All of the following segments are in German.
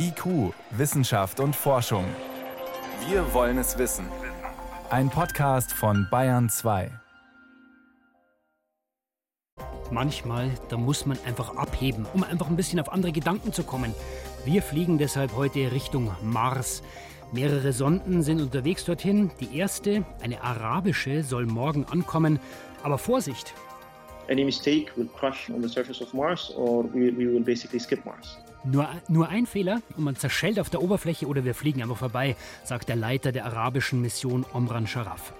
IQ, Wissenschaft und Forschung. Wir wollen es wissen. Ein Podcast von Bayern 2. Manchmal, da muss man einfach abheben, um einfach ein bisschen auf andere Gedanken zu kommen. Wir fliegen deshalb heute Richtung Mars. Mehrere Sonden sind unterwegs dorthin. Die erste, eine arabische, soll morgen ankommen. Aber Vorsicht! Any mistake will crush on the surface of Mars or we, we will basically skip Mars. Nur, nur ein Fehler und man zerschellt auf der Oberfläche oder wir fliegen einfach vorbei, sagt der Leiter der arabischen Mission Omran Sharaf.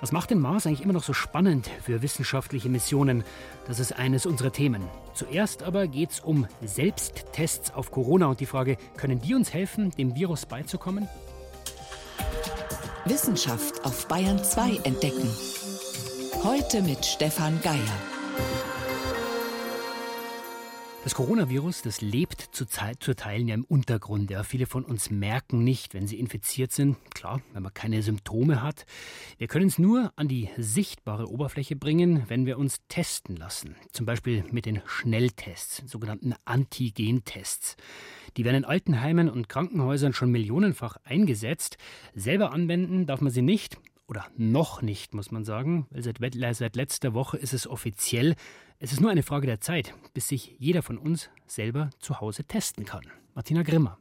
Was macht den Mars eigentlich immer noch so spannend für wissenschaftliche Missionen? Das ist eines unserer Themen. Zuerst aber geht es um Selbsttests auf Corona und die Frage, können die uns helfen, dem Virus beizukommen? Wissenschaft auf Bayern 2 entdecken. Heute mit Stefan Geier. Das Coronavirus, das lebt zu, zu Teilen ja im Untergrund. Ja. Viele von uns merken nicht, wenn sie infiziert sind. Klar, wenn man keine Symptome hat. Wir können es nur an die sichtbare Oberfläche bringen, wenn wir uns testen lassen. Zum Beispiel mit den Schnelltests, sogenannten Antigentests. Die werden in Altenheimen und Krankenhäusern schon millionenfach eingesetzt. Selber anwenden darf man sie nicht. Oder noch nicht, muss man sagen. Seit, seit letzter Woche ist es offiziell. Es ist nur eine Frage der Zeit, bis sich jeder von uns selber zu Hause testen kann. Martina Grimmer.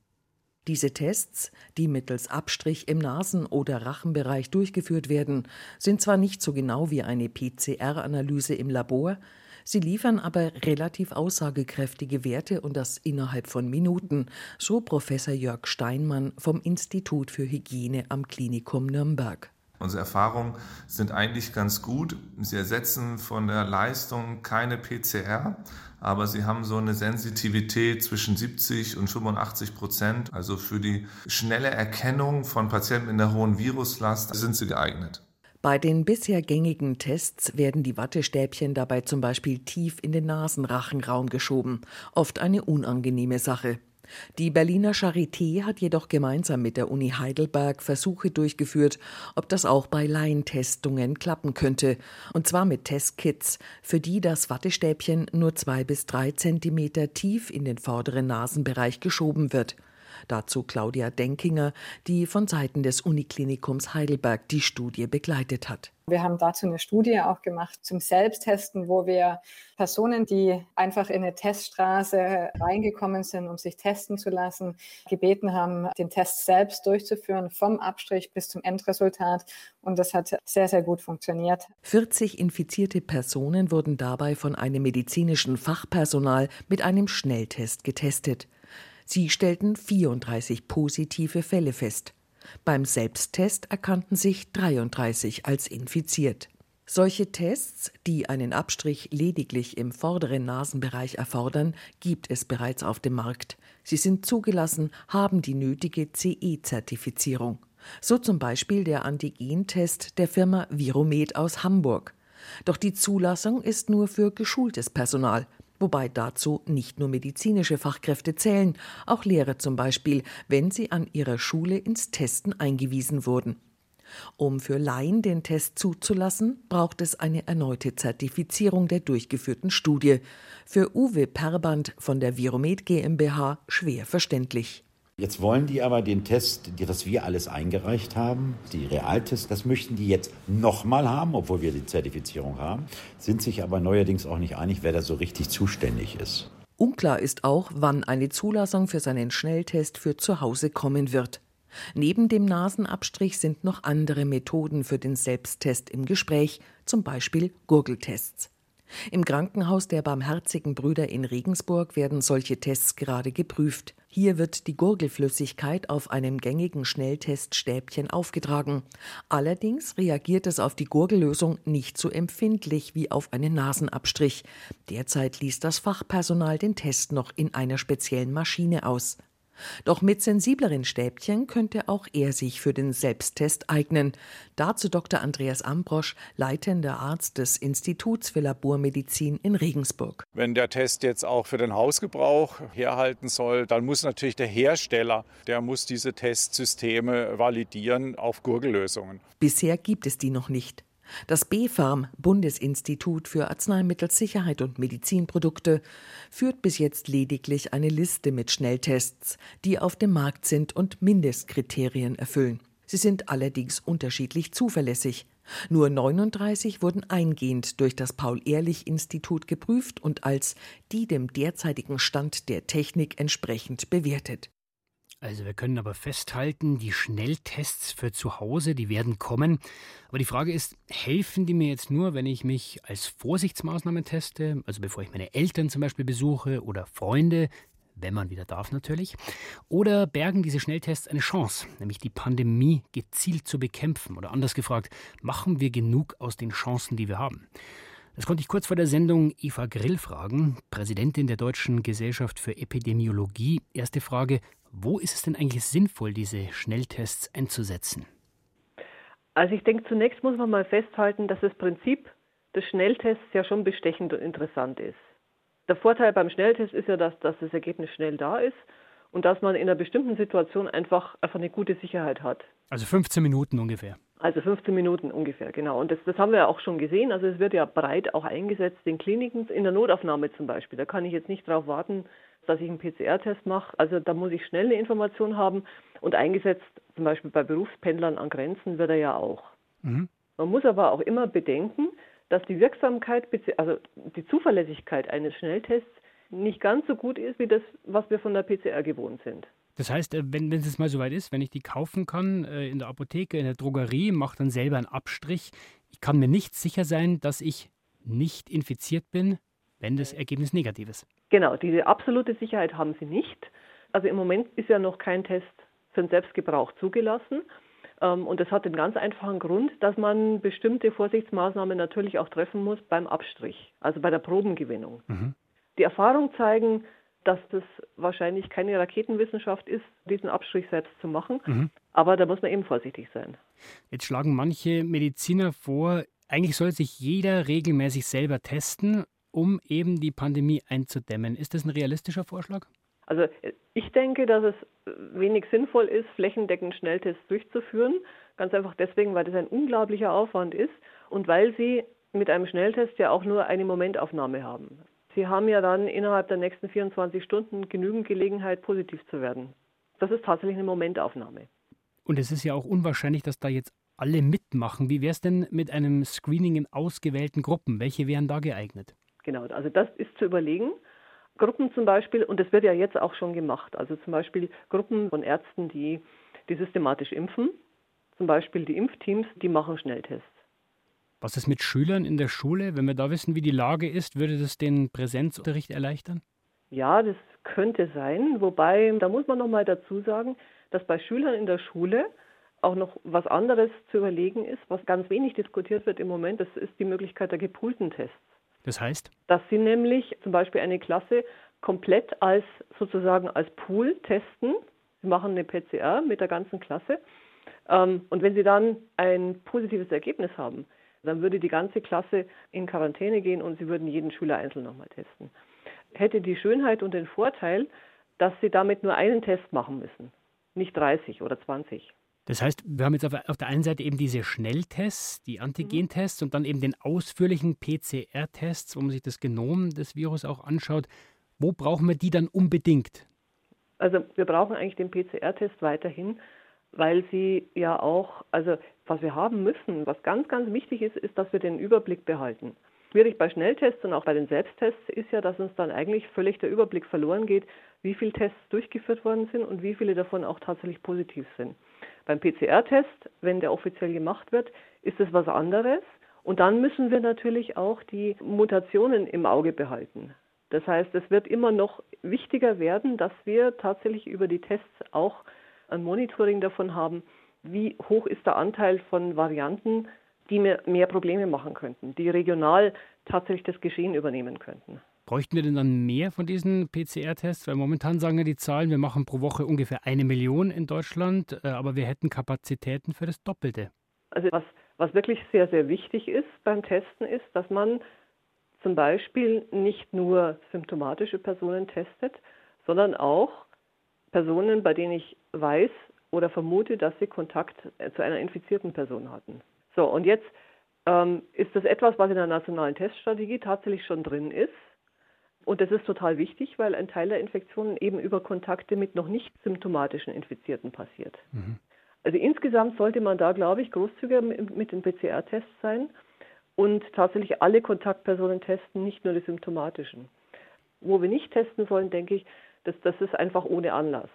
Diese Tests, die mittels Abstrich im Nasen- oder Rachenbereich durchgeführt werden, sind zwar nicht so genau wie eine PCR-Analyse im Labor, sie liefern aber relativ aussagekräftige Werte und das innerhalb von Minuten, so Professor Jörg Steinmann vom Institut für Hygiene am Klinikum Nürnberg. Unsere Erfahrungen sind eigentlich ganz gut. Sie ersetzen von der Leistung keine PCR, aber sie haben so eine Sensitivität zwischen 70 und 85 Prozent. Also für die schnelle Erkennung von Patienten in der hohen Viruslast sind sie geeignet. Bei den bisher gängigen Tests werden die Wattestäbchen dabei zum Beispiel tief in den Nasenrachenraum geschoben. Oft eine unangenehme Sache. Die Berliner Charité hat jedoch gemeinsam mit der Uni Heidelberg Versuche durchgeführt, ob das auch bei Laientestungen klappen könnte. Und zwar mit Testkits, für die das Wattestäbchen nur zwei bis drei Zentimeter tief in den vorderen Nasenbereich geschoben wird. Dazu Claudia Denkinger, die von Seiten des Uniklinikums Heidelberg die Studie begleitet hat. Wir haben dazu eine Studie auch gemacht zum Selbsttesten, wo wir Personen, die einfach in eine Teststraße reingekommen sind, um sich testen zu lassen, gebeten haben, den Test selbst durchzuführen, vom Abstrich bis zum Endresultat. Und das hat sehr, sehr gut funktioniert. 40 infizierte Personen wurden dabei von einem medizinischen Fachpersonal mit einem Schnelltest getestet. Sie stellten 34 positive Fälle fest. Beim Selbsttest erkannten sich 33 als infiziert. Solche Tests, die einen Abstrich lediglich im vorderen Nasenbereich erfordern, gibt es bereits auf dem Markt. Sie sind zugelassen, haben die nötige CE-Zertifizierung. So zum Beispiel der Antigentest der Firma Viromed aus Hamburg. Doch die Zulassung ist nur für geschultes Personal wobei dazu nicht nur medizinische Fachkräfte zählen, auch Lehrer zum Beispiel, wenn sie an ihrer Schule ins Testen eingewiesen wurden. Um für Laien den Test zuzulassen, braucht es eine erneute Zertifizierung der durchgeführten Studie. Für Uwe Perband von der Viromed GmbH schwer verständlich. Jetzt wollen die aber den Test, das wir alles eingereicht haben, die Realtests, das möchten die jetzt nochmal haben, obwohl wir die Zertifizierung haben, sind sich aber neuerdings auch nicht einig, wer da so richtig zuständig ist. Unklar ist auch, wann eine Zulassung für seinen Schnelltest für zu Hause kommen wird. Neben dem Nasenabstrich sind noch andere Methoden für den Selbsttest im Gespräch, zum Beispiel Gurgeltests. Im Krankenhaus der Barmherzigen Brüder in Regensburg werden solche Tests gerade geprüft. Hier wird die Gurgelflüssigkeit auf einem gängigen Schnellteststäbchen aufgetragen. Allerdings reagiert es auf die Gurgellösung nicht so empfindlich wie auf einen Nasenabstrich. Derzeit liest das Fachpersonal den Test noch in einer speziellen Maschine aus. Doch mit sensibleren Stäbchen könnte auch er sich für den Selbsttest eignen. Dazu Dr. Andreas Ambrosch, leitender Arzt des Instituts für Labormedizin in Regensburg. Wenn der Test jetzt auch für den Hausgebrauch herhalten soll, dann muss natürlich der Hersteller, der muss diese Testsysteme validieren auf Gurgellösungen. Bisher gibt es die noch nicht. Das BfArM, Bundesinstitut für Arzneimittelsicherheit und Medizinprodukte, führt bis jetzt lediglich eine Liste mit Schnelltests, die auf dem Markt sind und Mindestkriterien erfüllen. Sie sind allerdings unterschiedlich zuverlässig. Nur 39 wurden eingehend durch das Paul-Ehrlich-Institut geprüft und als die dem derzeitigen Stand der Technik entsprechend bewertet. Also wir können aber festhalten, die Schnelltests für zu Hause, die werden kommen. Aber die Frage ist, helfen die mir jetzt nur, wenn ich mich als Vorsichtsmaßnahme teste, also bevor ich meine Eltern zum Beispiel besuche oder Freunde, wenn man wieder darf natürlich, oder bergen diese Schnelltests eine Chance, nämlich die Pandemie gezielt zu bekämpfen? Oder anders gefragt, machen wir genug aus den Chancen, die wir haben? Das konnte ich kurz vor der Sendung Eva Grill fragen, Präsidentin der Deutschen Gesellschaft für Epidemiologie. Erste Frage, wo ist es denn eigentlich sinnvoll, diese Schnelltests einzusetzen? Also ich denke, zunächst muss man mal festhalten, dass das Prinzip des Schnelltests ja schon bestechend und interessant ist. Der Vorteil beim Schnelltest ist ja, dass, dass das Ergebnis schnell da ist und dass man in einer bestimmten Situation einfach, einfach eine gute Sicherheit hat. Also 15 Minuten ungefähr. Also 15 Minuten ungefähr, genau. Und das, das haben wir ja auch schon gesehen. Also es wird ja breit auch eingesetzt in Kliniken, in der Notaufnahme zum Beispiel. Da kann ich jetzt nicht darauf warten, dass ich einen PCR-Test mache. Also da muss ich schnell eine Information haben und eingesetzt, zum Beispiel bei Berufspendlern an Grenzen wird er ja auch. Mhm. Man muss aber auch immer bedenken, dass die Wirksamkeit, also die Zuverlässigkeit eines Schnelltests nicht ganz so gut ist wie das, was wir von der PCR gewohnt sind. Das heißt, äh, wenn, wenn es mal soweit ist, wenn ich die kaufen kann äh, in der Apotheke, in der Drogerie, mache dann selber einen Abstrich. Ich kann mir nicht sicher sein, dass ich nicht infiziert bin, wenn das Ergebnis negativ ist. Genau, diese absolute Sicherheit haben sie nicht. Also im Moment ist ja noch kein Test für den Selbstgebrauch zugelassen. Ähm, und das hat den ganz einfachen Grund, dass man bestimmte Vorsichtsmaßnahmen natürlich auch treffen muss beim Abstrich, also bei der Probengewinnung. Mhm. Die Erfahrungen zeigen, dass das wahrscheinlich keine Raketenwissenschaft ist, diesen Abstrich selbst zu machen. Mhm. Aber da muss man eben vorsichtig sein. Jetzt schlagen manche Mediziner vor, eigentlich soll sich jeder regelmäßig selber testen, um eben die Pandemie einzudämmen. Ist das ein realistischer Vorschlag? Also ich denke, dass es wenig sinnvoll ist, flächendeckend Schnelltests durchzuführen. Ganz einfach deswegen, weil das ein unglaublicher Aufwand ist und weil Sie mit einem Schnelltest ja auch nur eine Momentaufnahme haben. Sie haben ja dann innerhalb der nächsten 24 Stunden genügend Gelegenheit, positiv zu werden. Das ist tatsächlich eine Momentaufnahme. Und es ist ja auch unwahrscheinlich, dass da jetzt alle mitmachen. Wie wäre es denn mit einem Screening in ausgewählten Gruppen? Welche wären da geeignet? Genau, also das ist zu überlegen. Gruppen zum Beispiel, und das wird ja jetzt auch schon gemacht, also zum Beispiel Gruppen von Ärzten, die, die systematisch impfen, zum Beispiel die Impfteams, die machen Schnelltests. Was ist mit Schülern in der Schule? Wenn wir da wissen, wie die Lage ist, würde das den Präsenzunterricht erleichtern? Ja, das könnte sein. Wobei, da muss man noch mal dazu sagen, dass bei Schülern in der Schule auch noch was anderes zu überlegen ist, was ganz wenig diskutiert wird im Moment. Das ist die Möglichkeit der gepoolten Tests. Das heißt? Dass Sie nämlich zum Beispiel eine Klasse komplett als sozusagen als Pool testen. Sie machen eine PCR mit der ganzen Klasse. Ähm, und wenn Sie dann ein positives Ergebnis haben, dann würde die ganze Klasse in Quarantäne gehen und Sie würden jeden Schüler einzeln nochmal testen. Hätte die Schönheit und den Vorteil, dass Sie damit nur einen Test machen müssen, nicht 30 oder 20. Das heißt, wir haben jetzt auf der einen Seite eben diese Schnelltests, die Antigentests und dann eben den ausführlichen PCR-Tests, wo man sich das Genom des Virus auch anschaut. Wo brauchen wir die dann unbedingt? Also wir brauchen eigentlich den PCR-Test weiterhin, weil sie ja auch, also was wir haben müssen, was ganz, ganz wichtig ist, ist, dass wir den Überblick behalten. Schwierig bei Schnelltests und auch bei den Selbsttests ist ja, dass uns dann eigentlich völlig der Überblick verloren geht, wie viele Tests durchgeführt worden sind und wie viele davon auch tatsächlich positiv sind. Beim PCR-Test, wenn der offiziell gemacht wird, ist es was anderes. Und dann müssen wir natürlich auch die Mutationen im Auge behalten. Das heißt, es wird immer noch wichtiger werden, dass wir tatsächlich über die Tests auch ein Monitoring davon haben, wie hoch ist der Anteil von Varianten, die mir mehr Probleme machen könnten, die regional tatsächlich das Geschehen übernehmen könnten. Bräuchten wir denn dann mehr von diesen PCR-Tests? Weil momentan sagen ja die Zahlen, wir machen pro Woche ungefähr eine Million in Deutschland, äh, aber wir hätten Kapazitäten für das Doppelte. Also was, was wirklich sehr, sehr wichtig ist beim Testen ist, dass man zum Beispiel nicht nur symptomatische Personen testet, sondern auch Personen, bei denen ich weiß oder vermute, dass sie Kontakt äh, zu einer infizierten Person hatten. So, und jetzt ähm, ist das etwas, was in der nationalen Teststrategie tatsächlich schon drin ist. Und das ist total wichtig, weil ein Teil der Infektionen eben über Kontakte mit noch nicht symptomatischen Infizierten passiert. Mhm. Also insgesamt sollte man da, glaube ich, großzügiger mit den PCR-Tests sein und tatsächlich alle Kontaktpersonen testen, nicht nur die symptomatischen. Wo wir nicht testen sollen, denke ich, dass das ist einfach ohne Anlass.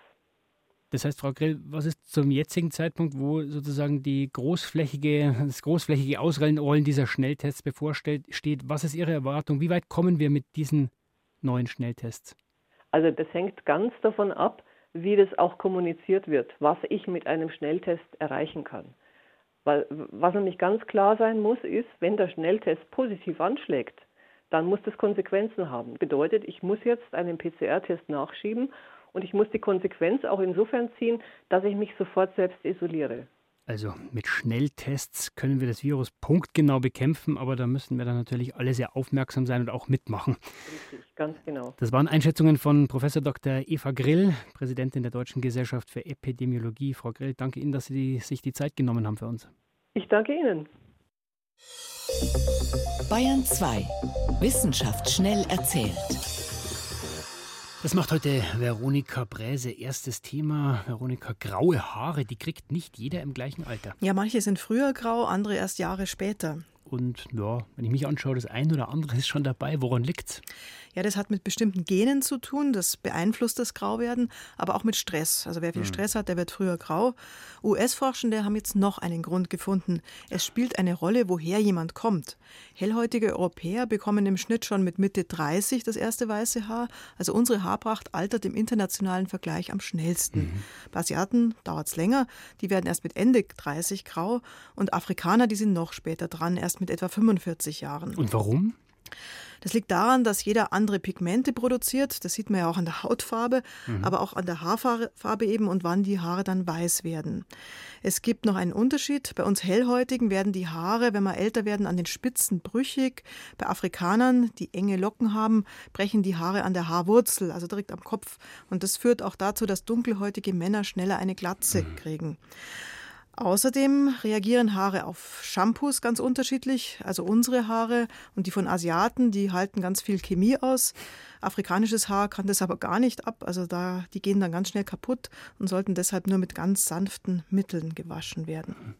Das heißt, Frau Grill, was ist zum jetzigen Zeitpunkt, wo sozusagen die großflächige, das großflächige Ausrollen dieser Schnelltests bevorsteht, was ist Ihre Erwartung? Wie weit kommen wir mit diesen neuen Schnelltests? Also das hängt ganz davon ab, wie das auch kommuniziert wird, was ich mit einem Schnelltest erreichen kann. Weil was nämlich ganz klar sein muss, ist, wenn der Schnelltest positiv anschlägt, dann muss das Konsequenzen haben. Bedeutet, ich muss jetzt einen PCR-Test nachschieben und ich muss die Konsequenz auch insofern ziehen, dass ich mich sofort selbst isoliere. Also mit Schnelltests können wir das Virus punktgenau bekämpfen, aber da müssen wir dann natürlich alle sehr aufmerksam sein und auch mitmachen. Richtig, ganz genau. Das waren Einschätzungen von Professor Dr. Eva Grill, Präsidentin der Deutschen Gesellschaft für Epidemiologie. Frau Grill, danke Ihnen, dass Sie sich die Zeit genommen haben für uns. Ich danke Ihnen. Bayern 2. Wissenschaft schnell erzählt. Das macht heute Veronika Bräse erstes Thema. Veronika, graue Haare, die kriegt nicht jeder im gleichen Alter. Ja, manche sind früher grau, andere erst Jahre später. Und ja, wenn ich mich anschaue, das ein oder andere ist schon dabei. Woran liegt's? Ja, das hat mit bestimmten Genen zu tun, das beeinflusst das Grauwerden, aber auch mit Stress. Also wer viel mhm. Stress hat, der wird früher grau. US-Forschende haben jetzt noch einen Grund gefunden. Es spielt eine Rolle, woher jemand kommt. Hellhäutige Europäer bekommen im Schnitt schon mit Mitte 30 das erste weiße Haar. Also unsere Haarpracht altert im internationalen Vergleich am schnellsten. Mhm. Bei Asiaten dauert es länger, die werden erst mit Ende 30 grau und Afrikaner, die sind noch später dran, erst mit etwa 45 Jahren. Und warum? Das liegt daran, dass jeder andere Pigmente produziert. Das sieht man ja auch an der Hautfarbe, mhm. aber auch an der Haarfarbe eben und wann die Haare dann weiß werden. Es gibt noch einen Unterschied. Bei uns Hellhäutigen werden die Haare, wenn wir älter werden, an den Spitzen brüchig. Bei Afrikanern, die enge Locken haben, brechen die Haare an der Haarwurzel, also direkt am Kopf. Und das führt auch dazu, dass dunkelhäutige Männer schneller eine Glatze mhm. kriegen. Außerdem reagieren Haare auf Shampoos ganz unterschiedlich. Also unsere Haare und die von Asiaten, die halten ganz viel Chemie aus. Afrikanisches Haar kann das aber gar nicht ab. Also da, die gehen dann ganz schnell kaputt und sollten deshalb nur mit ganz sanften Mitteln gewaschen werden.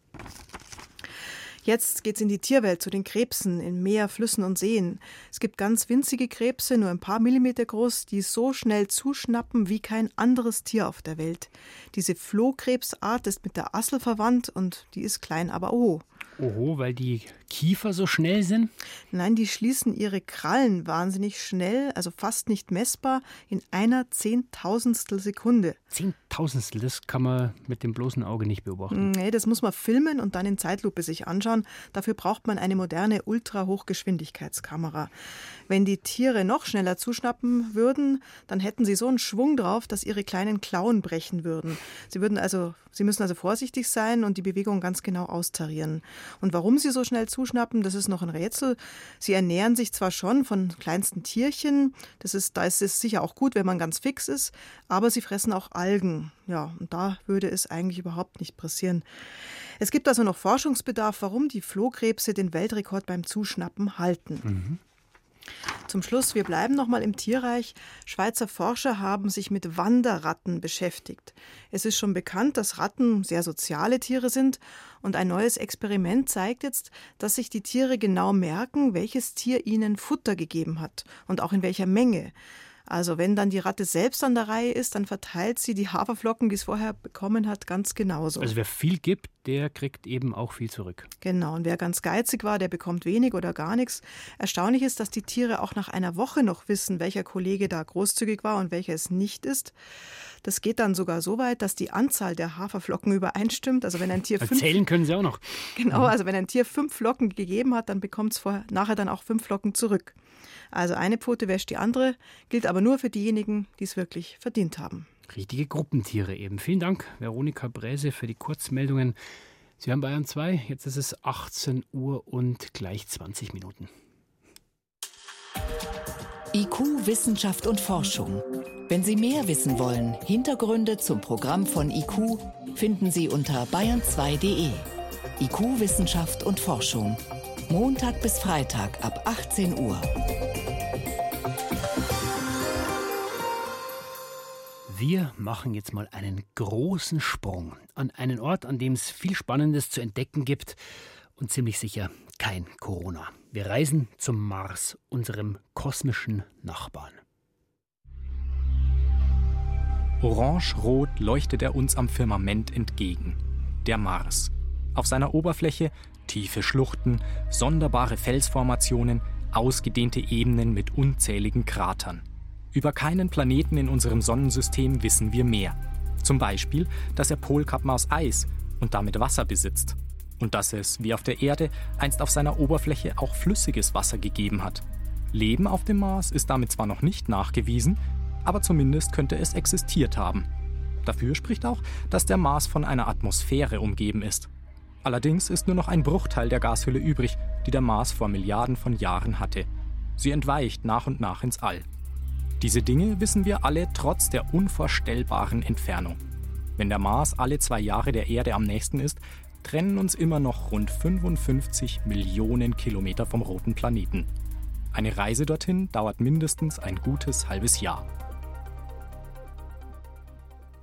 Jetzt geht es in die Tierwelt zu den Krebsen in Meer, Flüssen und Seen. Es gibt ganz winzige Krebse, nur ein paar Millimeter groß, die so schnell zuschnappen wie kein anderes Tier auf der Welt. Diese Flohkrebsart ist mit der Assel verwandt und die ist klein, aber oh. Oho, weil die Kiefer so schnell sind? Nein, die schließen ihre Krallen wahnsinnig schnell, also fast nicht messbar, in einer Zehntausendstel Sekunde. Zehntausendstel, das kann man mit dem bloßen Auge nicht beobachten. Nee, das muss man filmen und dann in Zeitlupe sich anschauen. Dafür braucht man eine moderne Ultrahochgeschwindigkeitskamera. Wenn die Tiere noch schneller zuschnappen würden, dann hätten sie so einen Schwung drauf, dass ihre kleinen Klauen brechen würden. Sie würden also, sie müssen also vorsichtig sein und die Bewegung ganz genau austarieren. Und warum sie so schnell zuschnappen, das ist noch ein Rätsel. Sie ernähren sich zwar schon von kleinsten Tierchen, das ist, da ist es sicher auch gut, wenn man ganz fix ist, aber sie fressen auch Algen. Ja, und da würde es eigentlich überhaupt nicht passieren. Es gibt also noch Forschungsbedarf, warum die Flohkrebse den Weltrekord beim Zuschnappen halten. Mhm. Zum Schluss, wir bleiben nochmal im Tierreich. Schweizer Forscher haben sich mit Wanderratten beschäftigt. Es ist schon bekannt, dass Ratten sehr soziale Tiere sind und ein neues Experiment zeigt jetzt, dass sich die Tiere genau merken, welches Tier ihnen Futter gegeben hat und auch in welcher Menge. Also wenn dann die Ratte selbst an der Reihe ist, dann verteilt sie die Haferflocken, die es vorher bekommen hat, ganz genauso. Also wer viel gibt, der kriegt eben auch viel zurück. Genau, und wer ganz geizig war, der bekommt wenig oder gar nichts. Erstaunlich ist, dass die Tiere auch nach einer Woche noch wissen, welcher Kollege da großzügig war und welcher es nicht ist. Das geht dann sogar so weit, dass die Anzahl der Haferflocken übereinstimmt. Also wenn ein Tier fünf, Zählen können sie auch noch. Genau, mhm. also wenn ein Tier fünf Flocken gegeben hat, dann bekommt es nachher dann auch fünf Flocken zurück. Also eine Pfote wäscht die andere, gilt aber nur für diejenigen, die es wirklich verdient haben. Richtige Gruppentiere eben. Vielen Dank, Veronika Bräse, für die Kurzmeldungen. Sie haben Bayern 2, jetzt ist es 18 Uhr und gleich 20 Minuten. IQ, Wissenschaft und Forschung. Wenn Sie mehr wissen wollen, Hintergründe zum Programm von IQ finden Sie unter bayern2.de. IQ, Wissenschaft und Forschung. Montag bis Freitag ab 18 Uhr. Wir machen jetzt mal einen großen Sprung an einen Ort, an dem es viel Spannendes zu entdecken gibt und ziemlich sicher kein Corona. Wir reisen zum Mars, unserem kosmischen Nachbarn. Orange-rot leuchtet er uns am Firmament entgegen. Der Mars. Auf seiner Oberfläche tiefe Schluchten, sonderbare Felsformationen, ausgedehnte Ebenen mit unzähligen Kratern. Über keinen Planeten in unserem Sonnensystem wissen wir mehr. Zum Beispiel, dass er Polkappen aus Eis und damit Wasser besitzt. Und dass es, wie auf der Erde, einst auf seiner Oberfläche auch flüssiges Wasser gegeben hat. Leben auf dem Mars ist damit zwar noch nicht nachgewiesen, aber zumindest könnte es existiert haben. Dafür spricht auch, dass der Mars von einer Atmosphäre umgeben ist. Allerdings ist nur noch ein Bruchteil der Gashülle übrig, die der Mars vor Milliarden von Jahren hatte. Sie entweicht nach und nach ins All. Diese Dinge wissen wir alle trotz der unvorstellbaren Entfernung. Wenn der Mars alle zwei Jahre der Erde am nächsten ist, trennen uns immer noch rund 55 Millionen Kilometer vom roten Planeten. Eine Reise dorthin dauert mindestens ein gutes halbes Jahr.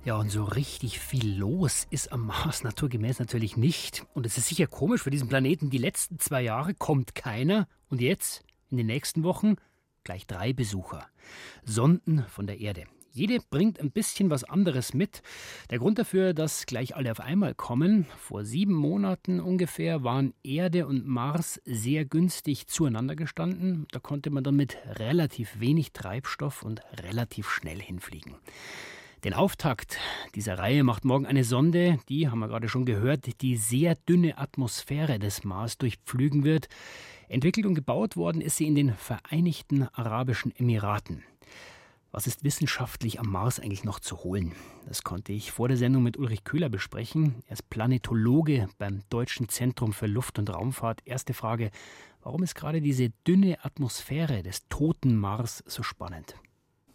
Ja, und so richtig viel los ist am Mars naturgemäß natürlich nicht. Und es ist sicher komisch für diesen Planeten. Die letzten zwei Jahre kommt keiner. Und jetzt, in den nächsten Wochen, gleich drei Besucher. Sonden von der Erde. Jede bringt ein bisschen was anderes mit. Der Grund dafür, dass gleich alle auf einmal kommen, vor sieben Monaten ungefähr waren Erde und Mars sehr günstig zueinander gestanden. Da konnte man dann mit relativ wenig Treibstoff und relativ schnell hinfliegen. Den Auftakt dieser Reihe macht morgen eine Sonde, die, haben wir gerade schon gehört, die sehr dünne Atmosphäre des Mars durchpflügen wird. Entwickelt und gebaut worden ist sie in den Vereinigten Arabischen Emiraten. Was ist wissenschaftlich am Mars eigentlich noch zu holen? Das konnte ich vor der Sendung mit Ulrich Köhler besprechen. Er ist Planetologe beim Deutschen Zentrum für Luft- und Raumfahrt. Erste Frage, warum ist gerade diese dünne Atmosphäre des toten Mars so spannend?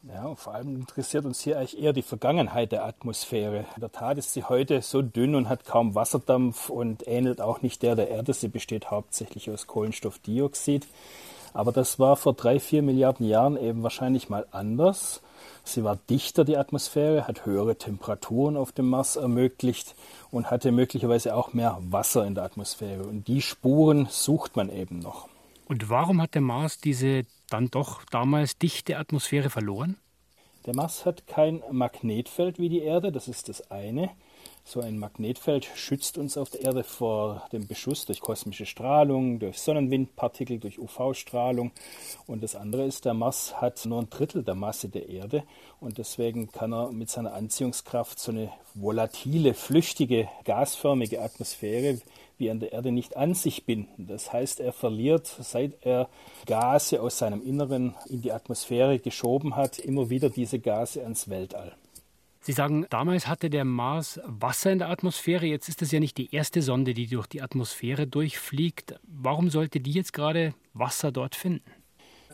Ja, vor allem interessiert uns hier eigentlich eher die Vergangenheit der Atmosphäre. In der Tat ist sie heute so dünn und hat kaum Wasserdampf und ähnelt auch nicht der der Erde. Sie besteht hauptsächlich aus Kohlenstoffdioxid. Aber das war vor drei, vier Milliarden Jahren eben wahrscheinlich mal anders. Sie war dichter, die Atmosphäre, hat höhere Temperaturen auf dem Mars ermöglicht und hatte möglicherweise auch mehr Wasser in der Atmosphäre. Und die Spuren sucht man eben noch. Und warum hat der Mars diese dann doch damals dichte Atmosphäre verloren? Der Mars hat kein Magnetfeld wie die Erde, das ist das eine. So ein Magnetfeld schützt uns auf der Erde vor dem Beschuss durch kosmische Strahlung, durch Sonnenwindpartikel, durch UV-Strahlung. Und das andere ist, der Mars hat nur ein Drittel der Masse der Erde und deswegen kann er mit seiner Anziehungskraft so eine volatile, flüchtige, gasförmige Atmosphäre wie an der Erde nicht an sich binden. Das heißt, er verliert, seit er Gase aus seinem Inneren in die Atmosphäre geschoben hat, immer wieder diese Gase ans Weltall. Sie sagen, damals hatte der Mars Wasser in der Atmosphäre. Jetzt ist es ja nicht die erste Sonde, die durch die Atmosphäre durchfliegt. Warum sollte die jetzt gerade Wasser dort finden?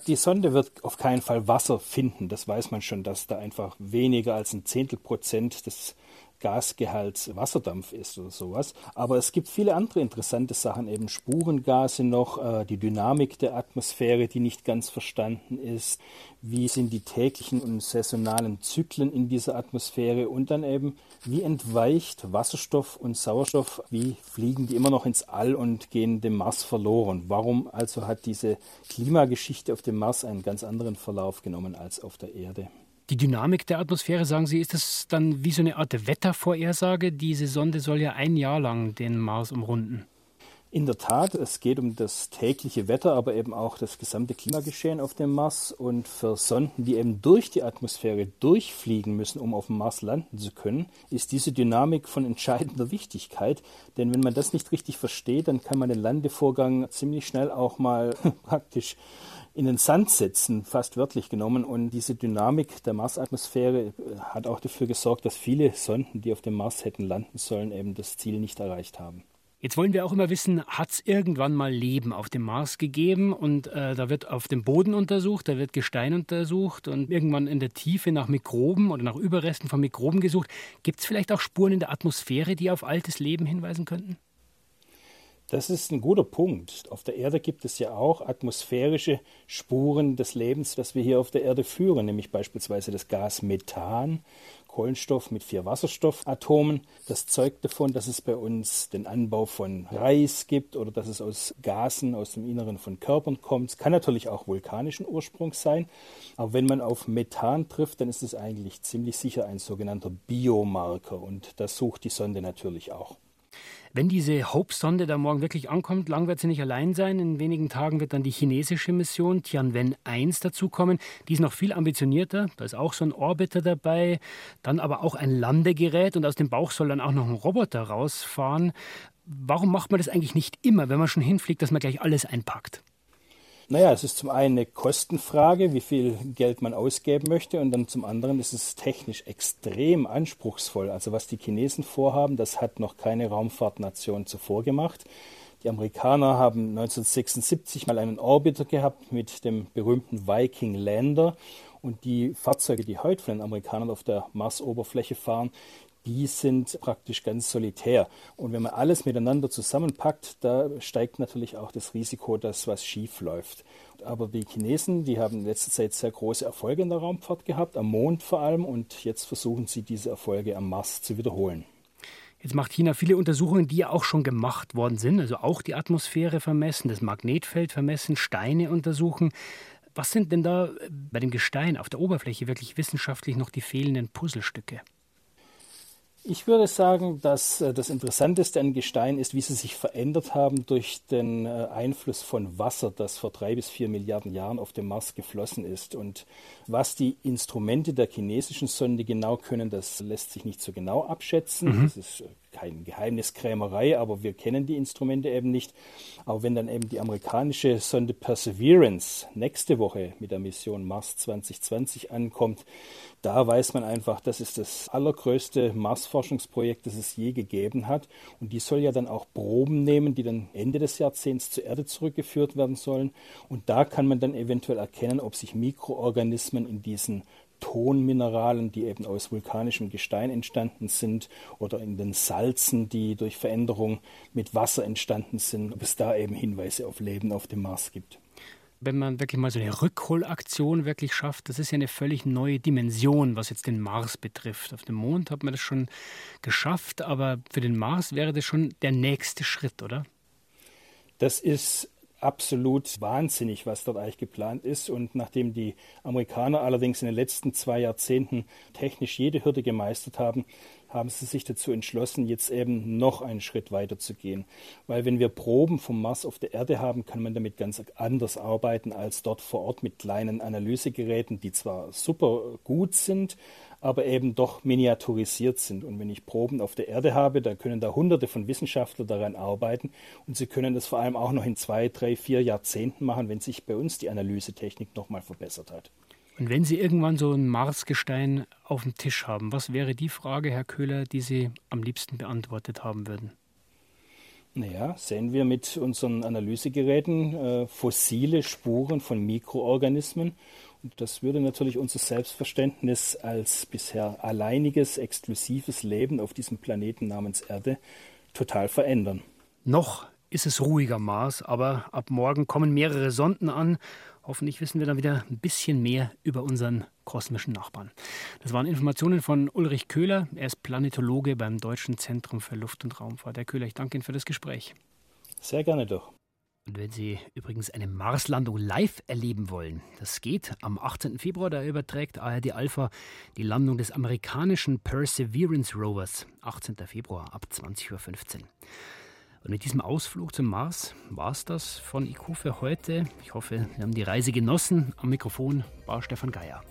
Die Sonde wird auf keinen Fall Wasser finden. Das weiß man schon, dass da einfach weniger als ein Zehntel Prozent des Gasgehalt Wasserdampf ist oder sowas. Aber es gibt viele andere interessante Sachen, eben Spurengase noch, äh, die Dynamik der Atmosphäre, die nicht ganz verstanden ist, wie sind die täglichen und saisonalen Zyklen in dieser Atmosphäre und dann eben, wie entweicht Wasserstoff und Sauerstoff, wie fliegen die immer noch ins All und gehen dem Mars verloren. Warum also hat diese Klimageschichte auf dem Mars einen ganz anderen Verlauf genommen als auf der Erde? Die Dynamik der Atmosphäre, sagen Sie, ist das dann wie so eine Art Wettervorhersage? Diese Sonde soll ja ein Jahr lang den Mars umrunden. In der Tat, es geht um das tägliche Wetter, aber eben auch das gesamte Klimageschehen auf dem Mars. Und für Sonden, die eben durch die Atmosphäre durchfliegen müssen, um auf dem Mars landen zu können, ist diese Dynamik von entscheidender Wichtigkeit. Denn wenn man das nicht richtig versteht, dann kann man den Landevorgang ziemlich schnell auch mal praktisch in den Sand setzen, fast wörtlich genommen. Und diese Dynamik der Marsatmosphäre äh, hat auch dafür gesorgt, dass viele Sonden, die auf dem Mars hätten landen sollen, eben das Ziel nicht erreicht haben. Jetzt wollen wir auch immer wissen, hat es irgendwann mal Leben auf dem Mars gegeben? Und äh, da wird auf dem Boden untersucht, da wird Gestein untersucht und irgendwann in der Tiefe nach Mikroben oder nach Überresten von Mikroben gesucht. Gibt es vielleicht auch Spuren in der Atmosphäre, die auf altes Leben hinweisen könnten? Das ist ein guter Punkt. Auf der Erde gibt es ja auch atmosphärische Spuren des Lebens, das wir hier auf der Erde führen, nämlich beispielsweise das Gas Methan, Kohlenstoff mit vier Wasserstoffatomen. Das zeugt davon, dass es bei uns den Anbau von Reis gibt oder dass es aus Gasen aus dem Inneren von Körpern kommt. Es kann natürlich auch vulkanischen Ursprungs sein. Aber wenn man auf Methan trifft, dann ist es eigentlich ziemlich sicher ein sogenannter Biomarker. Und das sucht die Sonde natürlich auch. Wenn diese Hope-Sonde da morgen wirklich ankommt, lang wird sie nicht allein sein. In wenigen Tagen wird dann die chinesische Mission Tianwen 1 dazukommen. Die ist noch viel ambitionierter. Da ist auch so ein Orbiter dabei. Dann aber auch ein Landegerät und aus dem Bauch soll dann auch noch ein Roboter rausfahren. Warum macht man das eigentlich nicht immer, wenn man schon hinfliegt, dass man gleich alles einpackt? Naja, es ist zum einen eine Kostenfrage, wie viel Geld man ausgeben möchte, und dann zum anderen ist es technisch extrem anspruchsvoll. Also was die Chinesen vorhaben, das hat noch keine Raumfahrtnation zuvor gemacht. Die Amerikaner haben 1976 mal einen Orbiter gehabt mit dem berühmten Viking Lander. Und die Fahrzeuge, die heute von den Amerikanern auf der Marsoberfläche fahren, die sind praktisch ganz solitär. Und wenn man alles miteinander zusammenpackt, da steigt natürlich auch das Risiko, dass was schief läuft. Aber die Chinesen, die haben in letzter Zeit sehr große Erfolge in der Raumfahrt gehabt, am Mond vor allem, und jetzt versuchen sie diese Erfolge am Mars zu wiederholen. Jetzt macht China viele Untersuchungen, die ja auch schon gemacht worden sind, also auch die Atmosphäre vermessen, das Magnetfeld vermessen, Steine untersuchen. Was sind denn da bei dem Gestein auf der Oberfläche wirklich wissenschaftlich noch die fehlenden Puzzlestücke? Ich würde sagen, dass äh, das Interessanteste an Gestein ist, wie sie sich verändert haben durch den äh, Einfluss von Wasser, das vor drei bis vier Milliarden Jahren auf dem Mars geflossen ist. Und was die Instrumente der chinesischen Sonde genau können, das lässt sich nicht so genau abschätzen. Mhm. Das ist äh, keine Geheimniskrämerei, aber wir kennen die Instrumente eben nicht. Aber wenn dann eben die amerikanische Sonde Perseverance nächste Woche mit der Mission Mars 2020 ankommt, da weiß man einfach, das ist das allergrößte Marsforschungsprojekt, das es je gegeben hat. Und die soll ja dann auch Proben nehmen, die dann Ende des Jahrzehnts zur Erde zurückgeführt werden sollen. Und da kann man dann eventuell erkennen, ob sich Mikroorganismen in diesen Tonmineralen, die eben aus vulkanischem Gestein entstanden sind, oder in den Salzen, die durch Veränderung mit Wasser entstanden sind, ob es da eben Hinweise auf Leben auf dem Mars gibt. Wenn man wirklich mal so eine Rückholaktion wirklich schafft, das ist ja eine völlig neue Dimension, was jetzt den Mars betrifft. Auf dem Mond hat man das schon geschafft, aber für den Mars wäre das schon der nächste Schritt, oder? Das ist absolut wahnsinnig, was dort eigentlich geplant ist. Und nachdem die Amerikaner allerdings in den letzten zwei Jahrzehnten technisch jede Hürde gemeistert haben, haben sie sich dazu entschlossen, jetzt eben noch einen Schritt weiter zu gehen. Weil wenn wir Proben vom Mars auf der Erde haben, kann man damit ganz anders arbeiten als dort vor Ort mit kleinen Analysegeräten, die zwar super gut sind, aber eben doch miniaturisiert sind. Und wenn ich Proben auf der Erde habe, dann können da hunderte von Wissenschaftlern daran arbeiten und sie können das vor allem auch noch in zwei, drei, vier Jahrzehnten machen, wenn sich bei uns die Analysetechnik nochmal verbessert hat. Und wenn Sie irgendwann so ein Marsgestein auf dem Tisch haben, was wäre die Frage, Herr Köhler, die Sie am liebsten beantwortet haben würden? Naja, sehen wir mit unseren Analysegeräten äh, fossile Spuren von Mikroorganismen. Und das würde natürlich unser Selbstverständnis als bisher alleiniges, exklusives Leben auf diesem Planeten namens Erde total verändern. Noch ist es ruhiger Mars, aber ab morgen kommen mehrere Sonden an Hoffentlich wissen wir dann wieder ein bisschen mehr über unseren kosmischen Nachbarn. Das waren Informationen von Ulrich Köhler. Er ist Planetologe beim Deutschen Zentrum für Luft- und Raumfahrt. Herr Köhler, ich danke Ihnen für das Gespräch. Sehr gerne doch. Und wenn Sie übrigens eine Marslandung live erleben wollen, das geht am 18. Februar, da überträgt ARD Alpha die Landung des amerikanischen Perseverance Rovers. 18. Februar ab 20.15 Uhr. Und mit diesem Ausflug zum Mars war es das von IQ für heute. Ich hoffe, Sie haben die Reise genossen. Am Mikrofon war Stefan Geier.